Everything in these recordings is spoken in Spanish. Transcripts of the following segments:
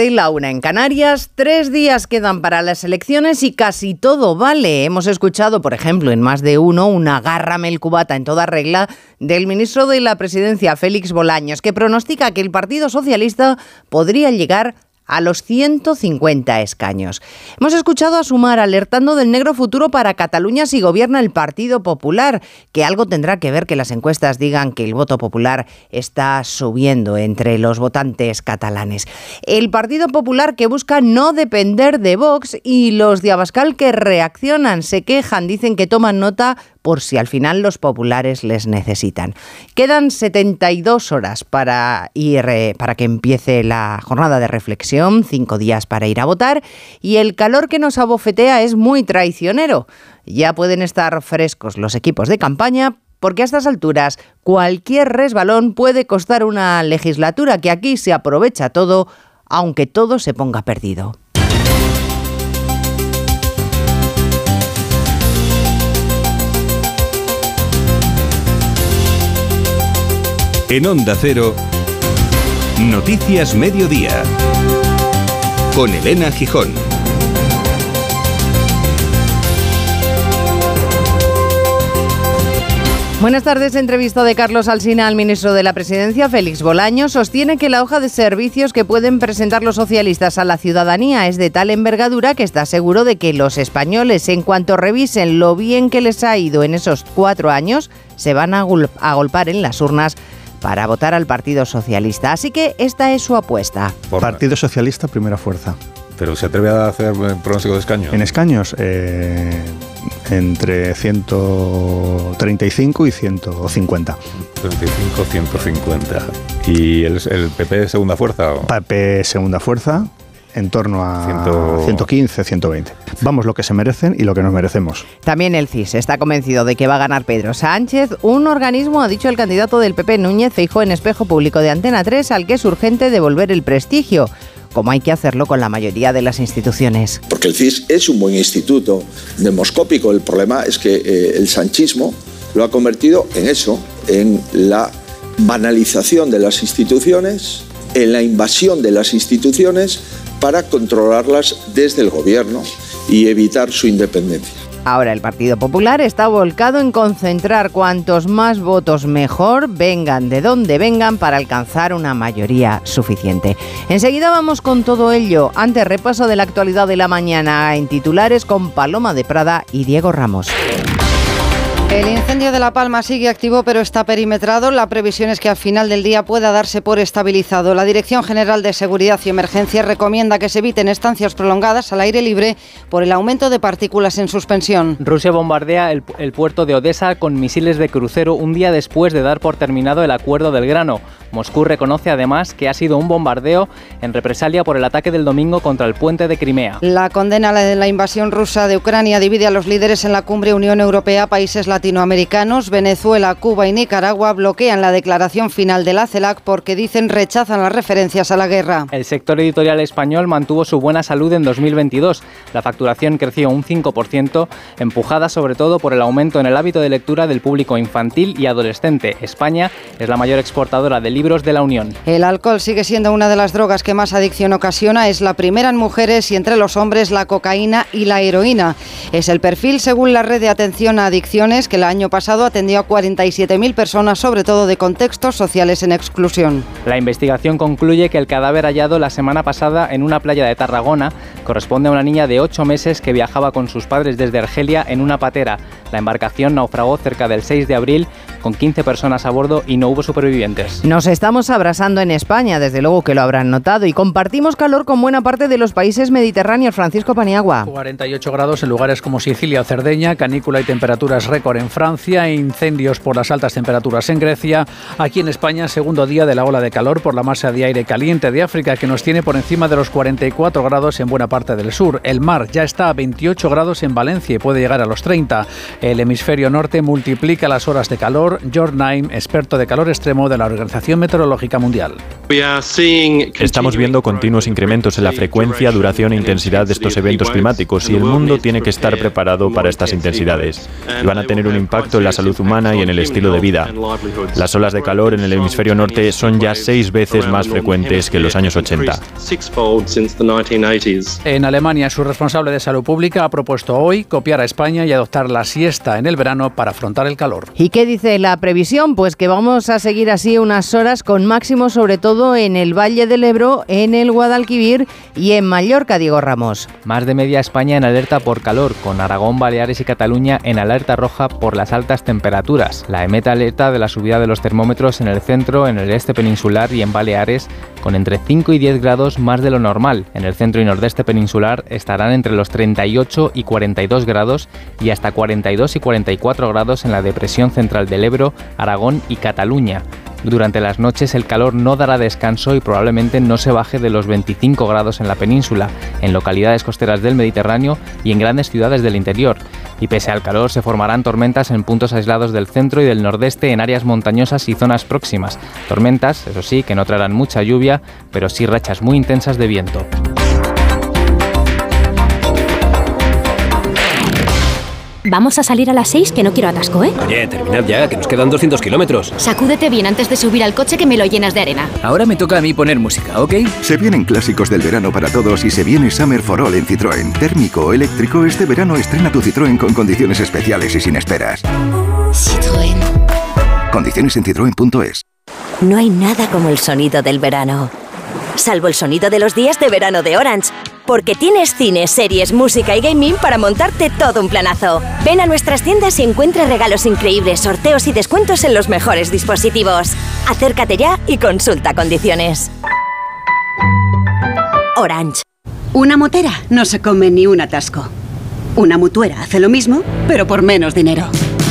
Y la una en Canarias, tres días quedan para las elecciones y casi todo vale. Hemos escuchado, por ejemplo, en más de uno, una agárrame el cubata en toda regla del ministro de la Presidencia, Félix Bolaños, que pronostica que el Partido Socialista podría llegar a los 150 escaños. Hemos escuchado a Sumar alertando del negro futuro para Cataluña si gobierna el Partido Popular, que algo tendrá que ver que las encuestas digan que el voto popular está subiendo entre los votantes catalanes. El Partido Popular que busca no depender de Vox y los de Abascal que reaccionan, se quejan, dicen que toman nota por si al final los populares les necesitan. Quedan 72 horas para ir eh, para que empiece la jornada de reflexión, cinco días para ir a votar y el calor que nos abofetea es muy traicionero. Ya pueden estar frescos los equipos de campaña porque a estas alturas cualquier resbalón puede costar una legislatura que aquí se aprovecha todo, aunque todo se ponga perdido. En Onda Cero, Noticias Mediodía, con Elena Gijón. Buenas tardes. Entrevista de Carlos Alsina al ministro de la Presidencia, Félix Bolaño, sostiene que la hoja de servicios que pueden presentar los socialistas a la ciudadanía es de tal envergadura que está seguro de que los españoles, en cuanto revisen lo bien que les ha ido en esos cuatro años, se van a, agolpar en las urnas para votar al Partido Socialista. Así que esta es su apuesta. Partido Socialista, primera fuerza. ¿Pero se atreve a hacer pronóstico de escaños? En escaños, eh, entre 135 y 150. 35, 150. ¿Y el, el PP segunda fuerza? PP segunda fuerza, en torno a 115, 120. Vamos lo que se merecen y lo que nos merecemos. También el CIS está convencido de que va a ganar Pedro Sánchez. Un organismo, ha dicho el candidato del PP Núñez Feijó en espejo público de Antena 3, al que es urgente devolver el prestigio como hay que hacerlo con la mayoría de las instituciones. Porque el CIS es un buen instituto demoscópico. El problema es que eh, el sanchismo lo ha convertido en eso, en la banalización de las instituciones, en la invasión de las instituciones para controlarlas desde el gobierno y evitar su independencia. Ahora el Partido Popular está volcado en concentrar cuantos más votos mejor, vengan de donde vengan, para alcanzar una mayoría suficiente. Enseguida vamos con todo ello. Antes repaso de la actualidad de la mañana en titulares con Paloma de Prada y Diego Ramos. El incendio de La Palma sigue activo pero está perimetrado. La previsión es que al final del día pueda darse por estabilizado. La Dirección General de Seguridad y Emergencia recomienda que se eviten estancias prolongadas al aire libre por el aumento de partículas en suspensión. Rusia bombardea el, el puerto de Odessa con misiles de crucero un día después de dar por terminado el acuerdo del grano. Moscú reconoce además que ha sido un bombardeo en represalia por el ataque del domingo contra el puente de Crimea. La condena de la invasión rusa de Ucrania divide a los líderes en la cumbre Unión Europea, países latinoamericanos, Venezuela, Cuba y Nicaragua bloquean la declaración final de la CELAC porque dicen rechazan las referencias a la guerra. El sector editorial español mantuvo su buena salud en 2022. La facturación creció un 5%, empujada sobre todo por el aumento en el hábito de lectura del público infantil y adolescente. España es la mayor exportadora de libros de la Unión. El alcohol sigue siendo una de las drogas que más adicción ocasiona. Es la primera en mujeres y entre los hombres la cocaína y la heroína. Es el perfil según la red de atención a adicciones que el año pasado atendió a 47.000 personas, sobre todo de contextos sociales en exclusión. La investigación concluye que el cadáver hallado la semana pasada en una playa de Tarragona corresponde a una niña de 8 meses que viajaba con sus padres desde Argelia en una patera. La embarcación naufragó cerca del 6 de abril con 15 personas a bordo y no hubo supervivientes. Nos estamos abrasando en España, desde luego que lo habrán notado, y compartimos calor con buena parte de los países mediterráneos. Francisco Paniagua. 48 grados en lugares como Sicilia o Cerdeña, canícula y temperaturas récord en Francia, incendios por las altas temperaturas en Grecia. Aquí en España, segundo día de la ola de calor por la masa de aire caliente de África que nos tiene por encima de los 44 grados en buena parte del sur. El mar ya está a 28 grados en Valencia y puede llegar a los 30. El hemisferio norte multiplica las horas de calor doctor George Naim, experto de calor extremo de la Organización Meteorológica Mundial. Estamos viendo continuos incrementos en la frecuencia, duración e intensidad de estos eventos climáticos y el mundo tiene que estar preparado para estas intensidades. Y van a tener un impacto en la salud humana y en el estilo de vida. Las olas de calor en el hemisferio norte son ya seis veces más frecuentes que en los años 80. En Alemania, su responsable de salud pública ha propuesto hoy copiar a España y adoptar la siesta en el verano para afrontar el calor. ¿Y qué dice la previsión? Pues que vamos a seguir así unas horas con máximo sobre todo en el Valle del Ebro, en el Guadalquivir y en Mallorca, Diego Ramos. Más de media España en alerta por calor, con Aragón, Baleares y Cataluña en alerta roja por las altas temperaturas. La EMET alerta de la subida de los termómetros en el centro, en el este peninsular y en Baleares, con entre 5 y 10 grados más de lo normal. En el centro y nordeste peninsular estarán entre los 38 y 42 grados y hasta 42 y 44 grados en la depresión central del Ebro, Aragón y Cataluña. Durante las noches el calor no dará descanso y probablemente no se baje de los 25 grados en la península, en localidades costeras del Mediterráneo y en grandes ciudades del interior. Y pese al calor se formarán tormentas en puntos aislados del centro y del nordeste en áreas montañosas y zonas próximas. Tormentas, eso sí, que no traerán mucha lluvia, pero sí rachas muy intensas de viento. Vamos a salir a las 6 que no quiero atasco, ¿eh? Oye, terminad ya, que nos quedan 200 kilómetros. Sacúdete bien antes de subir al coche que me lo llenas de arena. Ahora me toca a mí poner música, ¿ok? Se vienen clásicos del verano para todos y se viene Summer for All en Citroën. Térmico o eléctrico, este verano estrena tu Citroën con condiciones especiales y sin esperas. Citroën. Condiciones en citroen.es. No hay nada como el sonido del verano. Salvo el sonido de los días de verano de Orange porque tienes cines, series, música y gaming para montarte todo un planazo. Ven a nuestras tiendas y encuentra regalos increíbles, sorteos y descuentos en los mejores dispositivos. Acércate ya y consulta condiciones. Orange. Una motera no se come ni un atasco. Una mutuera hace lo mismo, pero por menos dinero.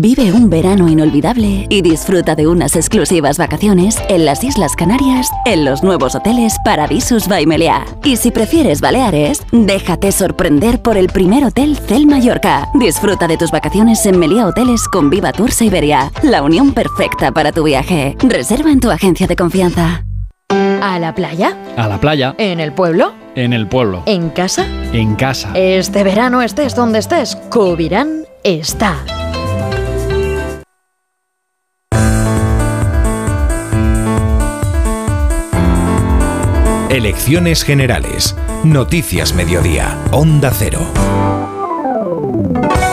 Vive un verano inolvidable y disfruta de unas exclusivas vacaciones en las Islas Canarias en los nuevos hoteles Paradisus by Meliá. Y si prefieres Baleares, déjate sorprender por el primer hotel Cel Mallorca. Disfruta de tus vacaciones en Meliá Hoteles con Viva Tours Iberia, la unión perfecta para tu viaje. Reserva en tu agencia de confianza. ¿A la playa? A la playa. ¿En el pueblo? En el pueblo. ¿En casa? En casa. Este verano estés donde estés, Covirán está. Elecciones Generales. Noticias Mediodía. Onda Cero.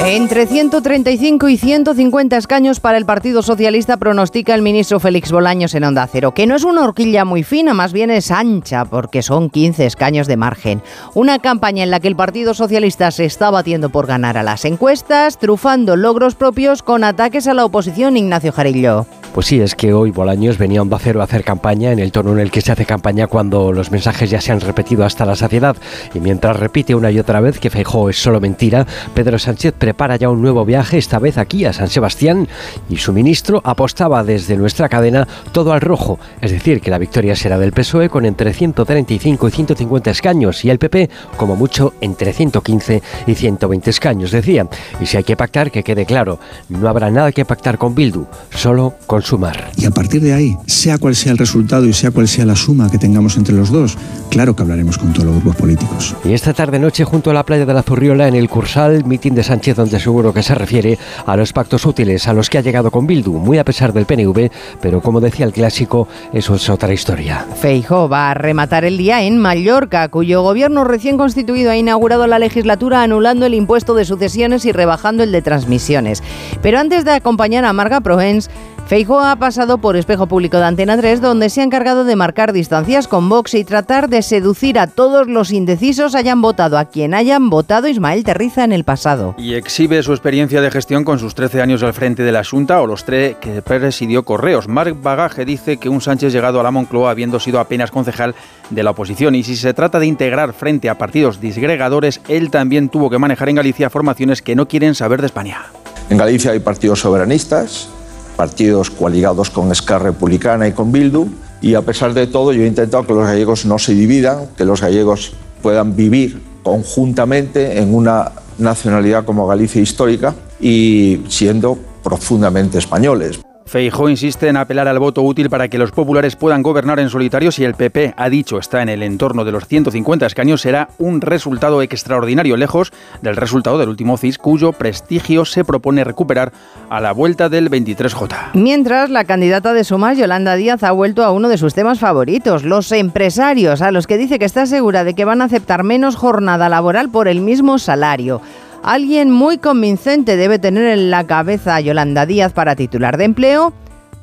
Entre 135 y 150 escaños para el Partido Socialista pronostica el ministro Félix Bolaños en Onda Cero, que no es una horquilla muy fina, más bien es ancha, porque son 15 escaños de margen. Una campaña en la que el Partido Socialista se está batiendo por ganar a las encuestas, trufando logros propios con ataques a la oposición, Ignacio Jarillo. Pues sí, es que hoy Bolaños venía a Onda Cero a hacer campaña en el tono en el que se hace campaña cuando los mensajes ya se han repetido hasta la saciedad. Y mientras repite una y otra vez que Feijóo es solo mentira, Pedro Sánchez prepara ya un nuevo viaje, esta vez aquí a San Sebastián, y su ministro apostaba desde nuestra cadena todo al rojo, es decir, que la victoria será del PSOE con entre 135 y 150 escaños y el PP como mucho entre 115 y 120 escaños, decía. Y si hay que pactar, que quede claro, no habrá nada que pactar con Bildu, solo con sumar. Y a partir de ahí, sea cual sea el resultado y sea cual sea la suma que tengamos entre los dos, claro que hablaremos con todos los grupos políticos. Y esta tarde noche junto a la playa de la Zurriola en el Cursal, mitin de Sánchez donde seguro que se refiere a los pactos útiles a los que ha llegado con Bildu, muy a pesar del PNV, pero como decía el clásico, eso es otra historia. Feijo va a rematar el día en Mallorca, cuyo gobierno recién constituido ha inaugurado la legislatura anulando el impuesto de sucesiones y rebajando el de transmisiones. Pero antes de acompañar a Marga Provence, Feijóo ha pasado por espejo público de Antena 3, donde se ha encargado de marcar distancias con Vox y tratar de seducir a todos los indecisos hayan votado a quien hayan votado Ismael Terriza en el pasado. Y exhibe su experiencia de gestión con sus 13 años al frente de la Junta o los tres que presidió Correos. Marc Bagaje dice que un Sánchez llegado a la Moncloa habiendo sido apenas concejal de la oposición y si se trata de integrar frente a partidos disgregadores, él también tuvo que manejar en Galicia formaciones que no quieren saber de España. En Galicia hay partidos soberanistas, partidos coaligados con Esquerra Republicana y con Bildu, y a pesar de todo yo he intentado que los gallegos no se dividan, que los gallegos puedan vivir conjuntamente en una nacionalidad como Galicia histórica y siendo profundamente españoles. Feijó insiste en apelar al voto útil para que los populares puedan gobernar en solitario si el PP ha dicho está en el entorno de los 150 escaños será un resultado extraordinario lejos del resultado del último CIS cuyo prestigio se propone recuperar a la vuelta del 23J. Mientras la candidata de Sumar, Yolanda Díaz, ha vuelto a uno de sus temas favoritos, los empresarios, a los que dice que está segura de que van a aceptar menos jornada laboral por el mismo salario. Alguien muy convincente debe tener en la cabeza a Yolanda Díaz para titular de empleo,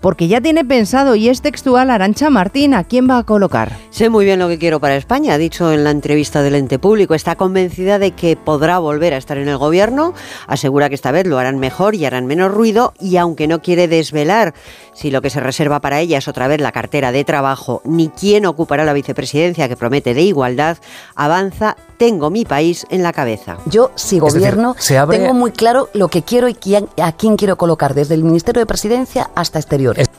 porque ya tiene pensado y es textual Arancha Martín a quién va a colocar. Sé muy bien lo que quiero para España, ha dicho en la entrevista del ente público. Está convencida de que podrá volver a estar en el gobierno, asegura que esta vez lo harán mejor y harán menos ruido y aunque no quiere desvelar si lo que se reserva para ella es otra vez la cartera de trabajo, ni quién ocupará la vicepresidencia que promete de igualdad, avanza, tengo mi país en la cabeza. Yo, si gobierno, tengo muy claro lo que quiero y a quién quiero colocar, desde el Ministerio de Presidencia hasta Exteriores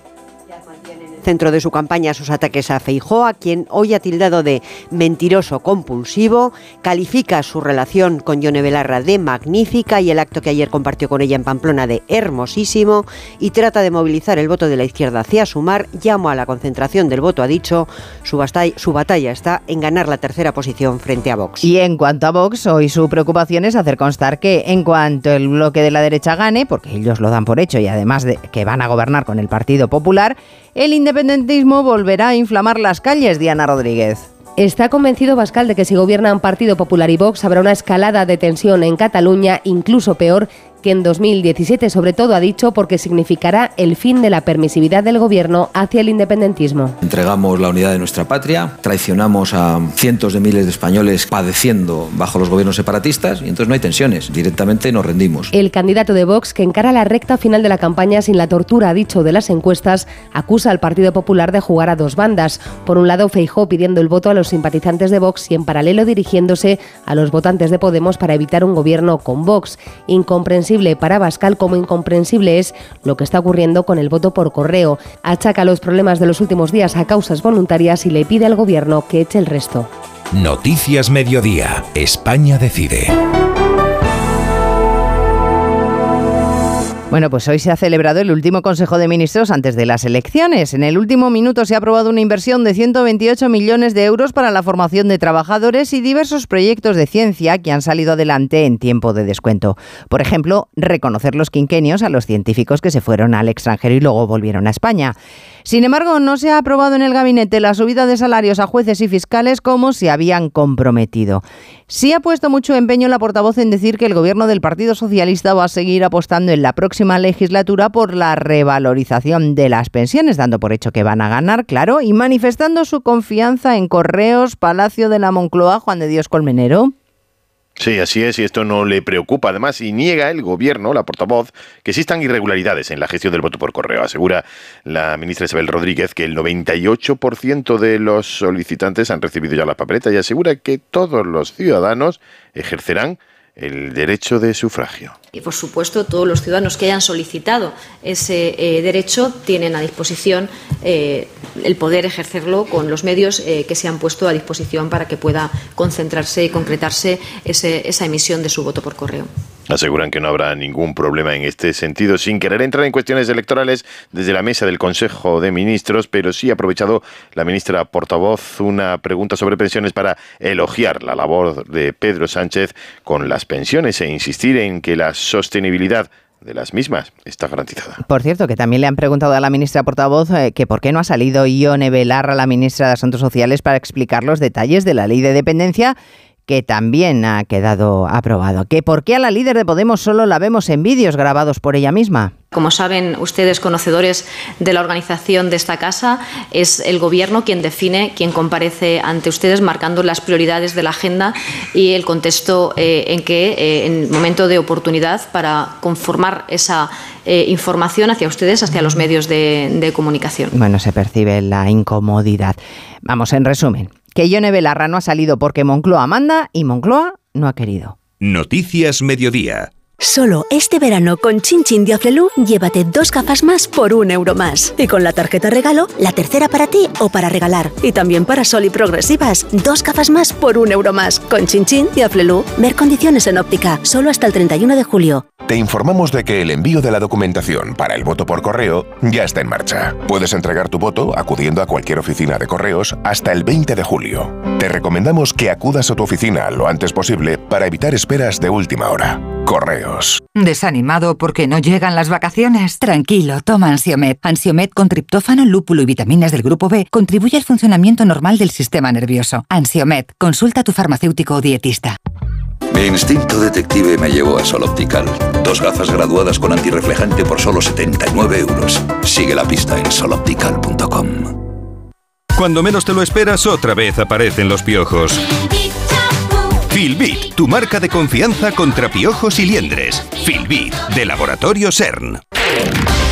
centro de su campaña sus ataques a Feijó, a quien hoy ha tildado de mentiroso compulsivo, califica su relación con Yone Belarra de magnífica y el acto que ayer compartió con ella en Pamplona de hermosísimo y trata de movilizar el voto de la izquierda hacia Sumar, llamo a la concentración del voto, ha dicho, su batalla, su batalla está en ganar la tercera posición frente a Vox. Y en cuanto a Vox, hoy su preocupación es hacer constar que en cuanto el bloque de la derecha gane, porque ellos lo dan por hecho y además de que van a gobernar con el Partido Popular, el independentismo volverá a inflamar las calles, Diana Rodríguez. Está convencido Bascal de que si gobiernan Partido Popular y Vox habrá una escalada de tensión en Cataluña, incluso peor que en 2017 sobre todo ha dicho porque significará el fin de la permisividad del gobierno hacia el independentismo. Entregamos la unidad de nuestra patria, traicionamos a cientos de miles de españoles padeciendo bajo los gobiernos separatistas y entonces no hay tensiones, directamente nos rendimos. El candidato de Vox, que encara la recta final de la campaña sin la tortura, ha dicho de las encuestas, acusa al Partido Popular de jugar a dos bandas. Por un lado, Feijó pidiendo el voto a los simpatizantes de Vox y en paralelo dirigiéndose a los votantes de Podemos para evitar un gobierno con Vox. Incomprensible para Bascal como incomprensible es lo que está ocurriendo con el voto por correo. Achaca los problemas de los últimos días a causas voluntarias y le pide al gobierno que eche el resto. Noticias Mediodía. España decide. Bueno, pues hoy se ha celebrado el último Consejo de Ministros antes de las elecciones. En el último minuto se ha aprobado una inversión de 128 millones de euros para la formación de trabajadores y diversos proyectos de ciencia que han salido adelante en tiempo de descuento. Por ejemplo, reconocer los quinquenios a los científicos que se fueron al extranjero y luego volvieron a España. Sin embargo, no se ha aprobado en el gabinete la subida de salarios a jueces y fiscales como se habían comprometido. Sí ha puesto mucho empeño la portavoz en decir que el gobierno del Partido Socialista va a seguir apostando en la próxima legislatura por la revalorización de las pensiones, dando por hecho que van a ganar, claro, y manifestando su confianza en Correos, Palacio de la Moncloa, Juan de Dios Colmenero. Sí, así es, y esto no le preocupa además y niega el gobierno, la portavoz, que existan irregularidades en la gestión del voto por correo. Asegura la ministra Isabel Rodríguez que el 98% de los solicitantes han recibido ya la papeleta y asegura que todos los ciudadanos ejercerán el derecho de sufragio. Y por supuesto, todos los ciudadanos que hayan solicitado ese eh, derecho tienen a disposición eh, el poder ejercerlo con los medios eh, que se han puesto a disposición para que pueda concentrarse y concretarse esa emisión de su voto por correo. Aseguran que no habrá ningún problema en este sentido, sin querer entrar en cuestiones electorales desde la mesa del Consejo de Ministros, pero sí ha aprovechado la ministra portavoz una pregunta sobre pensiones para elogiar la labor de Pedro Sánchez con las pensiones e insistir en que la sostenibilidad de las mismas está garantizada. Por cierto, que también le han preguntado a la ministra portavoz eh, que por qué no ha salido Ione Belarra, la ministra de Asuntos Sociales, para explicar los detalles de la ley de dependencia que también ha quedado aprobado. ¿Que por qué a la líder de Podemos solo la vemos en vídeos grabados por ella misma? Como saben ustedes, conocedores de la organización de esta casa, es el Gobierno quien define, quien comparece ante ustedes, marcando las prioridades de la agenda y el contexto eh, en que, eh, en momento de oportunidad, para conformar esa eh, información hacia ustedes, hacia los medios de, de comunicación. Bueno, se percibe la incomodidad. Vamos, en resumen, que Ione Belarra no ha salido porque Moncloa manda y Moncloa no ha querido. Noticias Mediodía Solo este verano con Chin Chin llévate dos gafas más por un euro más. Y con la tarjeta regalo, la tercera para ti o para regalar. Y también para Sol y Progresivas, dos gafas más por un euro más. Con Chin Chin ver condiciones en óptica, solo hasta el 31 de julio. Te informamos de que el envío de la documentación para el voto por correo ya está en marcha. Puedes entregar tu voto acudiendo a cualquier oficina de correos hasta el 20 de julio. Te recomendamos que acudas a tu oficina lo antes posible para evitar esperas de última hora. Correos. ¿Desanimado porque no llegan las vacaciones? Tranquilo, toma Ansiomet. Ansiomet con triptófano, lúpulo y vitaminas del grupo B contribuye al funcionamiento normal del sistema nervioso. Ansiomet, consulta a tu farmacéutico o dietista. Mi instinto detective me llevó a Sol Optical. Dos gafas graduadas con antirreflejante por solo 79 euros. Sigue la pista en soloptical.com. Cuando menos te lo esperas, otra vez aparecen los piojos. Filbit, tu marca de confianza contra piojos y liendres. Filbit, de Laboratorio CERN.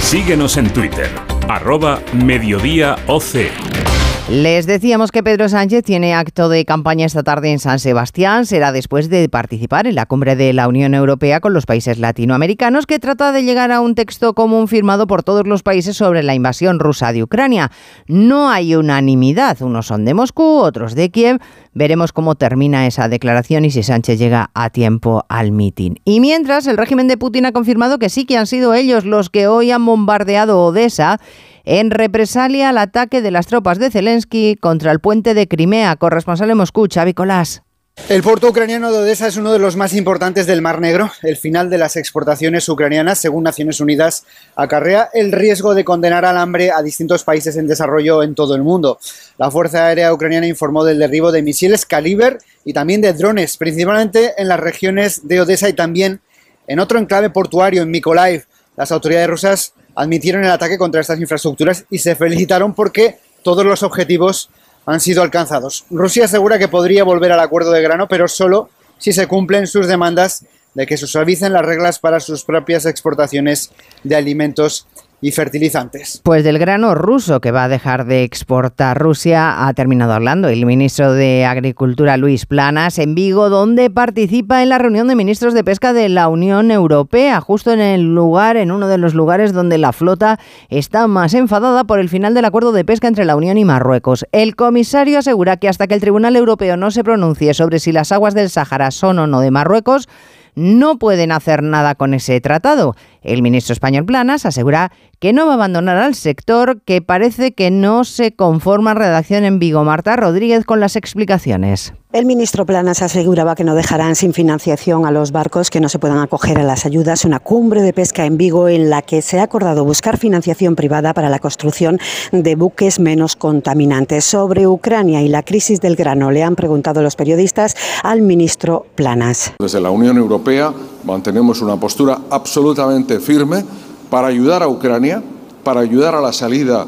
Síguenos en Twitter, arroba mediodíaoc. Les decíamos que Pedro Sánchez tiene acto de campaña esta tarde en San Sebastián. Será después de participar en la cumbre de la Unión Europea con los países latinoamericanos, que trata de llegar a un texto común firmado por todos los países sobre la invasión rusa de Ucrania. No hay unanimidad. Unos son de Moscú, otros de Kiev. Veremos cómo termina esa declaración y si Sánchez llega a tiempo al mitin. Y mientras, el régimen de Putin ha confirmado que sí que han sido ellos los que hoy han bombardeado Odessa en represalia al ataque de las tropas de Zelensky contra el puente de Crimea. Corresponsal en Moscú, Xavi Colás. El puerto ucraniano de Odessa es uno de los más importantes del Mar Negro. El final de las exportaciones ucranianas, según Naciones Unidas, acarrea el riesgo de condenar al hambre a distintos países en desarrollo en todo el mundo. La Fuerza Aérea Ucraniana informó del derribo de misiles Kaliber y también de drones, principalmente en las regiones de Odessa y también en otro enclave portuario, en Mykolaiv. Las autoridades rusas admitieron el ataque contra estas infraestructuras y se felicitaron porque todos los objetivos han sido alcanzados. Rusia asegura que podría volver al acuerdo de grano, pero solo si se cumplen sus demandas de que se suavicen las reglas para sus propias exportaciones de alimentos y fertilizantes. Pues del grano ruso que va a dejar de exportar Rusia ha terminado hablando el ministro de Agricultura Luis Planas en Vigo, donde participa en la reunión de ministros de pesca de la Unión Europea, justo en el lugar, en uno de los lugares donde la flota está más enfadada por el final del acuerdo de pesca entre la Unión y Marruecos. El comisario asegura que hasta que el Tribunal Europeo no se pronuncie sobre si las aguas del Sáhara son o no de Marruecos, no pueden hacer nada con ese tratado. El ministro español Planas asegura que no va a abandonar al sector, que parece que no se conforma redacción en Vigo. Marta Rodríguez con las explicaciones. El ministro Planas aseguraba que no dejarán sin financiación a los barcos que no se puedan acoger a las ayudas. Una cumbre de pesca en Vigo en la que se ha acordado buscar financiación privada para la construcción de buques menos contaminantes. Sobre Ucrania y la crisis del grano le han preguntado los periodistas al ministro Planas. Desde la Unión Europea mantenemos una postura absolutamente firme para ayudar a Ucrania, para ayudar a la salida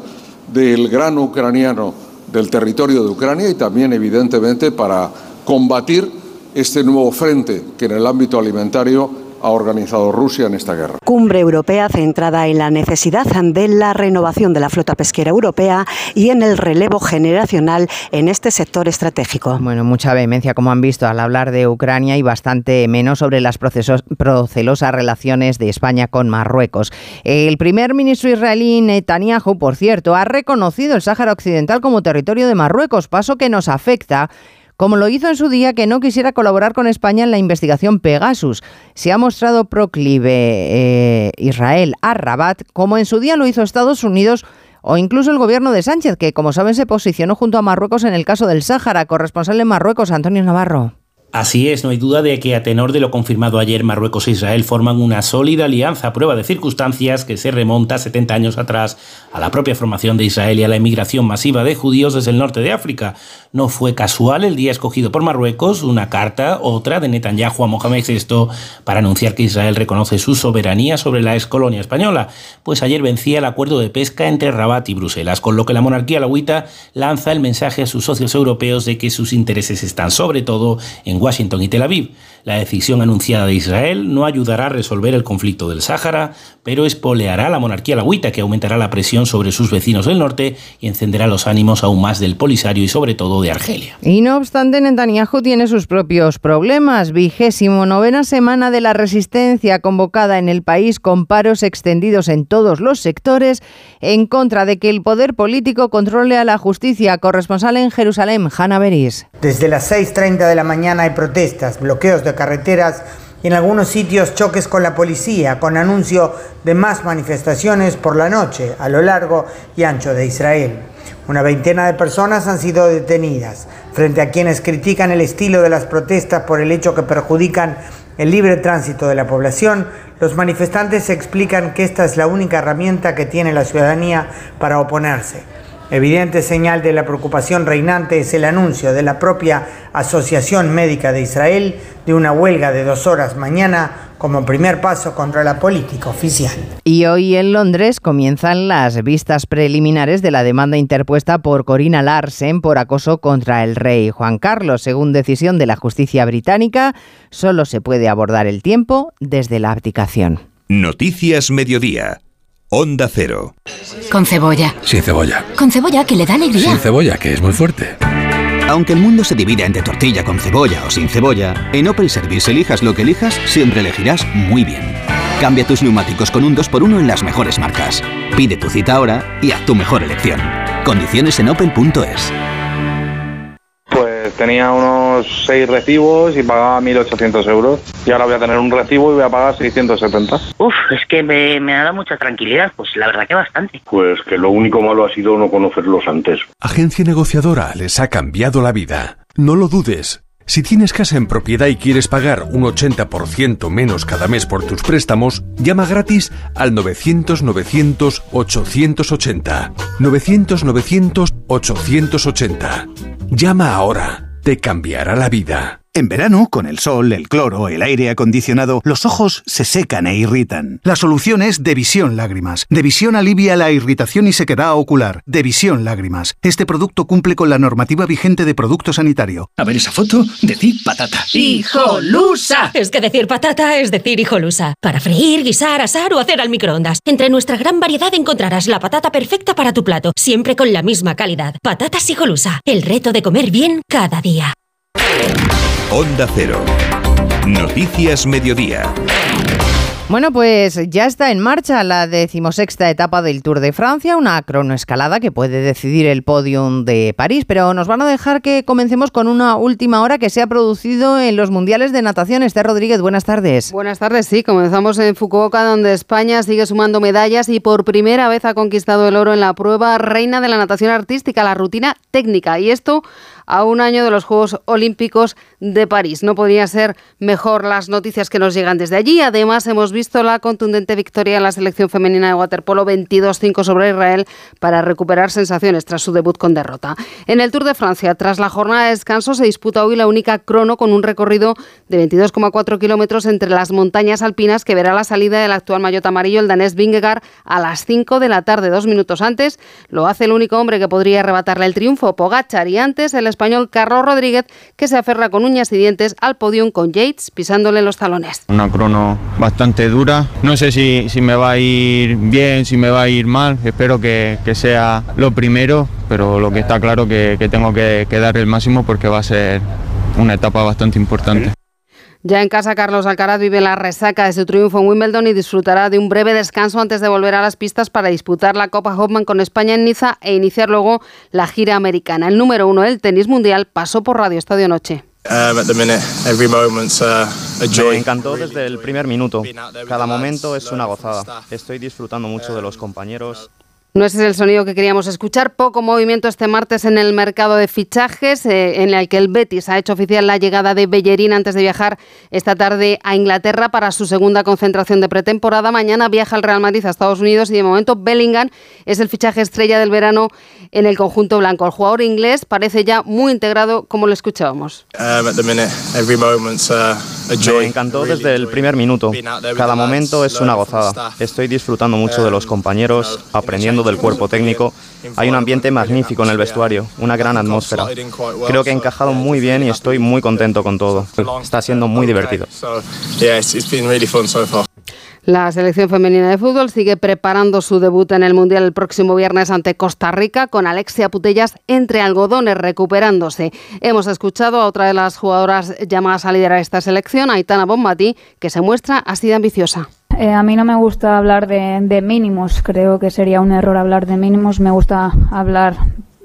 del grano ucraniano del territorio de Ucrania y también, evidentemente, para combatir este nuevo frente que en el ámbito alimentario ha organizado Rusia en esta guerra. Cumbre europea centrada en la necesidad de la renovación de la flota pesquera europea y en el relevo generacional en este sector estratégico. Bueno, mucha vehemencia, como han visto, al hablar de Ucrania y bastante menos sobre las procelosas relaciones de España con Marruecos. El primer ministro israelí Netanyahu, por cierto, ha reconocido el Sáhara Occidental como territorio de Marruecos, paso que nos afecta como lo hizo en su día que no quisiera colaborar con España en la investigación Pegasus. Se ha mostrado proclive eh, Israel a Rabat, como en su día lo hizo Estados Unidos o incluso el gobierno de Sánchez, que como saben se posicionó junto a Marruecos en el caso del Sáhara. Corresponsal en Marruecos, Antonio Navarro. Así es, no hay duda de que a tenor de lo confirmado ayer, Marruecos e Israel forman una sólida alianza a prueba de circunstancias que se remonta 70 años atrás a la propia formación de Israel y a la emigración masiva de judíos desde el norte de África. No fue casual el día escogido por Marruecos, una carta, otra de Netanyahu a Mohamed VI para anunciar que Israel reconoce su soberanía sobre la ex colonia española, pues ayer vencía el acuerdo de pesca entre Rabat y Bruselas, con lo que la monarquía alawita lanza el mensaje a sus socios europeos de que sus intereses están sobre todo en Washington y Tel Aviv. La decisión anunciada de Israel no ayudará a resolver el conflicto del Sáhara, pero espoleará a la monarquía lagüita, que aumentará la presión sobre sus vecinos del norte y encenderá los ánimos aún más del Polisario y sobre todo de Argelia. Y no obstante, Netanyahu tiene sus propios problemas. Vigésimo novena semana de la resistencia convocada en el país con paros extendidos en todos los sectores en contra de que el poder político controle a la justicia. Corresponsal en Jerusalén, Hanna Beris. Desde las 6.30 de la mañana hay protestas, bloqueos de carreteras y en algunos sitios choques con la policía, con anuncio de más manifestaciones por la noche a lo largo y ancho de Israel. Una veintena de personas han sido detenidas frente a quienes critican el estilo de las protestas por el hecho que perjudican el libre tránsito de la población. Los manifestantes explican que esta es la única herramienta que tiene la ciudadanía para oponerse. Evidente señal de la preocupación reinante es el anuncio de la propia Asociación Médica de Israel de una huelga de dos horas mañana como primer paso contra la política oficial. Y hoy en Londres comienzan las vistas preliminares de la demanda interpuesta por Corina Larsen por acoso contra el rey Juan Carlos. Según decisión de la justicia británica, solo se puede abordar el tiempo desde la abdicación. Noticias Mediodía. Onda Cero. Con cebolla. Sin cebolla. Con cebolla que le da alegría. Sin cebolla, que es muy fuerte. Aunque el mundo se divida entre tortilla con cebolla o sin cebolla, en Opel Service elijas lo que elijas, siempre elegirás muy bien. Cambia tus neumáticos con un 2x1 en las mejores marcas. Pide tu cita ahora y haz tu mejor elección. Condiciones en opel.es. Tenía unos 6 recibos y pagaba 1.800 euros. Y ahora voy a tener un recibo y voy a pagar 670. Uf, es que me, me ha dado mucha tranquilidad. Pues la verdad que bastante. Pues que lo único malo ha sido no conocerlos antes. Agencia negociadora les ha cambiado la vida. No lo dudes. Si tienes casa en propiedad y quieres pagar un 80% menos cada mes por tus préstamos, llama gratis al 900-900-880. 900-900-880. Llama ahora. Te cambiará la vida. En verano, con el sol, el cloro, el aire acondicionado, los ojos se secan e irritan. La solución es Devisión Lágrimas. Devisión alivia la irritación y sequedad ocular. Devisión Lágrimas. Este producto cumple con la normativa vigente de producto sanitario. A ver esa foto, decir patata. ¡Hijolusa! Es que decir patata es decir hijolusa. Para freír, guisar, asar o hacer al microondas. Entre nuestra gran variedad encontrarás la patata perfecta para tu plato, siempre con la misma calidad. Patatas hijolusa. El reto de comer bien cada día. Onda Cero. Noticias Mediodía. Bueno, pues ya está en marcha la decimosexta etapa del Tour de Francia, una cronoescalada que puede decidir el podium de París, pero nos van a dejar que comencemos con una última hora que se ha producido en los Mundiales de Natación. Esther Rodríguez, buenas tardes. Buenas tardes, sí, comenzamos en Fukuoka, donde España sigue sumando medallas y por primera vez ha conquistado el oro en la prueba reina de la natación artística, la rutina técnica. Y esto a un año de los Juegos Olímpicos de París. No podría ser mejor las noticias que nos llegan desde allí. Además, hemos visto la contundente victoria en la selección femenina de waterpolo 22-5 sobre Israel para recuperar sensaciones tras su debut con derrota. En el Tour de Francia, tras la jornada de descanso, se disputa hoy la única crono con un recorrido de 22,4 kilómetros entre las montañas alpinas que verá la salida del actual maillot amarillo, el danés Vingegaard, a las 5 de la tarde, dos minutos antes. Lo hace el único hombre que podría arrebatarle el triunfo, Pogachar, y antes el español Carlos Rodríguez, que se aferra con uñas y dientes al podium con Yates pisándole los talones. Una crono bastante dura. No sé si, si me va a ir bien, si me va a ir mal. Espero que, que sea lo primero, pero lo que está claro que, que tengo que, que dar el máximo porque va a ser una etapa bastante importante. Ya en casa, Carlos Alcaraz vive la resaca de su triunfo en Wimbledon y disfrutará de un breve descanso antes de volver a las pistas para disputar la Copa Hoffman con España en Niza e iniciar luego la gira americana. El número uno del tenis mundial pasó por Radio Estadio Noche. Me encantó desde el primer minuto. Cada momento es una gozada. Estoy disfrutando mucho de los compañeros. No ese es el sonido que queríamos escuchar. Poco movimiento este martes en el mercado de fichajes, eh, en el que el Betis ha hecho oficial la llegada de Bellerín antes de viajar esta tarde a Inglaterra para su segunda concentración de pretemporada. Mañana viaja el Real Madrid a Estados Unidos y de momento Bellingham es el fichaje estrella del verano en el conjunto blanco. El jugador inglés parece ya muy integrado, como lo escuchábamos. Me encantó desde el primer minuto. Cada momento es una gozada. Estoy disfrutando mucho de los compañeros, aprendiendo del cuerpo técnico. Hay un ambiente magnífico en el vestuario, una gran atmósfera. Creo que he encajado muy bien y estoy muy contento con todo. Está siendo muy divertido. La selección femenina de fútbol sigue preparando su debut en el Mundial el próximo viernes ante Costa Rica con Alexia Putellas entre algodones recuperándose. Hemos escuchado a otra de las jugadoras llamadas a liderar esta selección, Aitana Bombati, que se muestra así de ambiciosa. Eh, a mí no me gusta hablar de, mínimos, creo que sería un error hablar de mínimos, me gusta hablar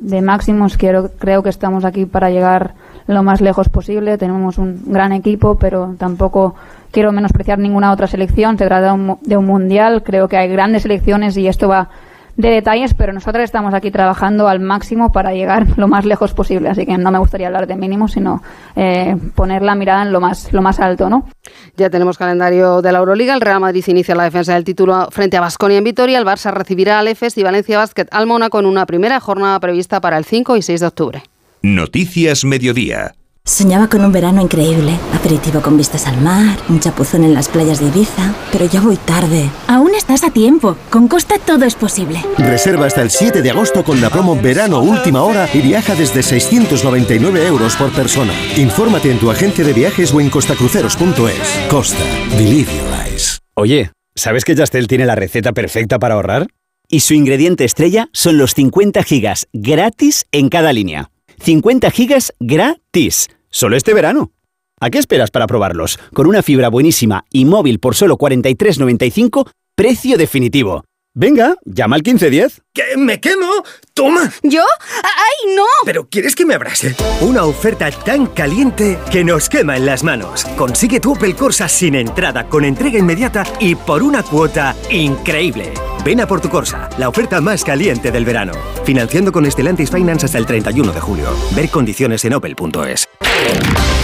de máximos, Quiero, creo que estamos aquí para llegar lo más lejos posible, tenemos un gran equipo, pero tampoco quiero menospreciar ninguna otra selección, se trata de un, mundial, creo que hay grandes selecciones y esto va de detalles, pero nosotros estamos aquí trabajando al máximo para llegar lo más lejos posible, así que no me gustaría hablar de mínimos, sino eh, poner la mirada en lo más, lo más alto, ¿no? Ya tenemos calendario de la Euroliga, el Real Madrid inicia la defensa del título frente a Basconia en Vitoria, el Barça recibirá al EFES y Valencia Basket al Mónaco en una primera jornada prevista para el 5 y 6 de octubre. Noticias Mediodía. Soñaba con un verano increíble, aperitivo con vistas al mar, un chapuzón en las playas de Ibiza, pero ya voy tarde. Aún estás a tiempo, con Costa todo es posible. Reserva hasta el 7 de agosto con la promo Verano Última Hora y viaja desde 699 euros por persona. Infórmate en tu agencia de viajes o en costacruceros.es. Costa, believe your eyes. Oye, ¿sabes que Yastel tiene la receta perfecta para ahorrar? Y su ingrediente estrella son los 50 gigas gratis en cada línea. 50 gigas gratis Solo este verano. ¿A qué esperas para probarlos? Con una fibra buenísima y móvil por solo 43.95, precio definitivo. Venga, llama al 1510. ¿Que me quemo? ¡Toma! ¿Yo? ¡Ay, no! ¿Pero quieres que me abrase? Una oferta tan caliente que nos quema en las manos. Consigue tu Opel Corsa sin entrada, con entrega inmediata y por una cuota increíble. Ven a por tu Corsa, la oferta más caliente del verano. Financiando con Estelantis Finance hasta el 31 de julio. Ver condiciones en opel.es.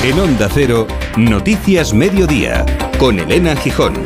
En Onda Cero, Noticias Mediodía, con Elena Gijón.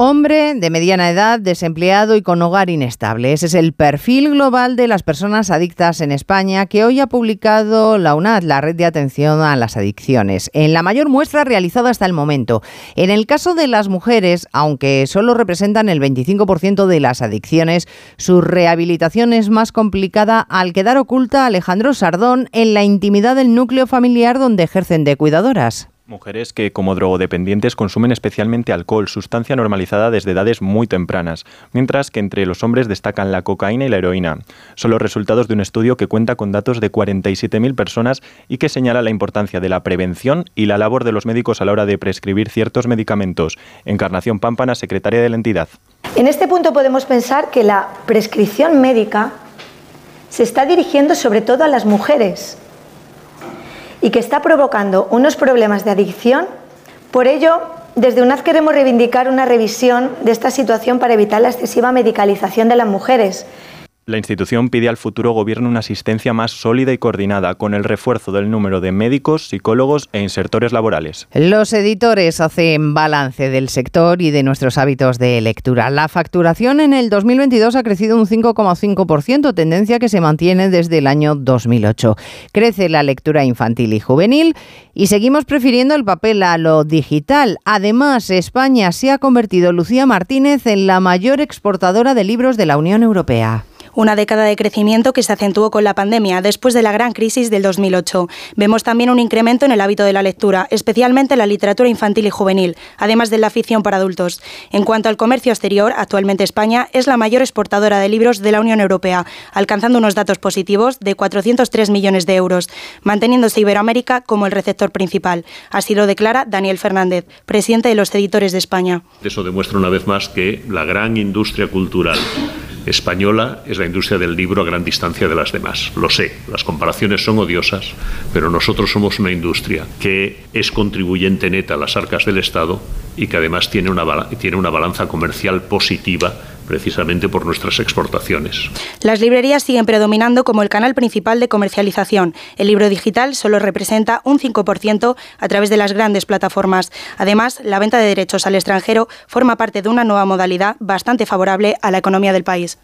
Hombre de mediana edad, desempleado y con hogar inestable. Ese es el perfil global de las personas adictas en España que hoy ha publicado la UNAD, la Red de Atención a las Adicciones, en la mayor muestra realizada hasta el momento. En el caso de las mujeres, aunque solo representan el 25% de las adicciones, su rehabilitación es más complicada al quedar oculta Alejandro Sardón en la intimidad del núcleo familiar donde ejercen de cuidadoras. Mujeres que como drogodependientes consumen especialmente alcohol, sustancia normalizada desde edades muy tempranas, mientras que entre los hombres destacan la cocaína y la heroína. Son los resultados de un estudio que cuenta con datos de 47.000 personas y que señala la importancia de la prevención y la labor de los médicos a la hora de prescribir ciertos medicamentos. Encarnación Pámpana, secretaria de la entidad. En este punto podemos pensar que la prescripción médica se está dirigiendo sobre todo a las mujeres y que está provocando unos problemas de adicción. Por ello, desde UNAD queremos reivindicar una revisión de esta situación para evitar la excesiva medicalización de las mujeres la institución pide al futuro gobierno una asistencia más sólida y coordinada, con el refuerzo del número de médicos, psicólogos e insertores laborales. Los editores hacen balance del sector y de nuestros hábitos de lectura. La facturación en el 2022 ha crecido un 5,5%, tendencia que se mantiene desde el año 2008. Crece la lectura infantil y juvenil y seguimos prefiriendo el papel a lo digital. Además, España se ha convertido, Lucía Martínez, en la mayor exportadora de libros de la Unión Europea una década de crecimiento que se acentuó con la pandemia después de la gran crisis del 2008. Vemos también un incremento en el hábito de la lectura, especialmente en la literatura infantil y juvenil, además de la ficción para adultos. En cuanto al comercio exterior, actualmente España es la mayor exportadora de libros de la Unión Europea, alcanzando unos datos positivos de 403 millones de euros, manteniéndose Iberoamérica como el receptor principal. Así lo declara Daniel Fernández, presidente de los editores de España. Eso demuestra una vez más que la gran industria cultural española es la industria del libro a gran distancia de las demás. Lo sé, las comparaciones son odiosas, pero nosotros somos una industria que es contribuyente neta a las arcas del Estado y que además tiene una, tiene una balanza comercial positiva precisamente por nuestras exportaciones. Las librerías siguen predominando como el canal principal de comercialización. El libro digital solo representa un 5% a través de las grandes plataformas. Además, la venta de derechos al extranjero forma parte de una nueva modalidad bastante favorable a la economía del país.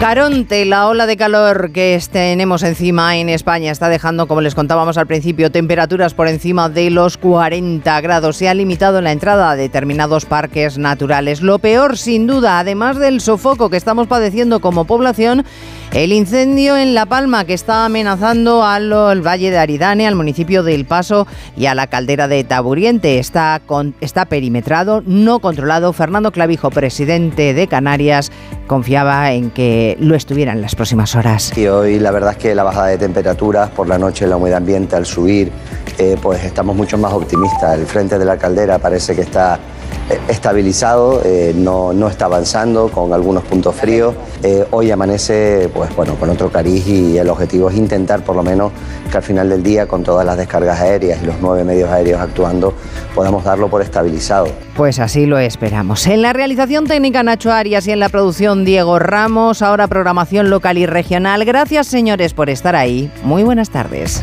Caronte, la ola de calor que tenemos encima en España está dejando, como les contábamos al principio, temperaturas por encima de los 40 grados. Se ha limitado la entrada a determinados parques naturales. Lo peor, sin duda, además del sofoco que estamos padeciendo como población, el incendio en La Palma que está amenazando al Valle de Aridane, al municipio de El Paso y a la caldera de Taburiente. Está, está perimetrado, no controlado. Fernando Clavijo, presidente de Canarias, confiaba en lo estuviera en las próximas horas. Y hoy la verdad es que la bajada de temperaturas por la noche, la humedad ambiente al subir, eh, pues estamos mucho más optimistas. El frente de la caldera parece que está estabilizado, eh, no, no, está avanzando con algunos puntos fríos. Eh, hoy amanece pues, bueno, con otro cariz y el objetivo es intentar por lo menos que al final del día con todas las descargas aéreas y los nueve medios aéreos actuando podamos darlo por estabilizado. Pues así lo esperamos. En la realización técnica Nacho Arias y en la producción Diego Ramos, ahora programación local y regional. Gracias señores por estar ahí. Muy buenas tardes.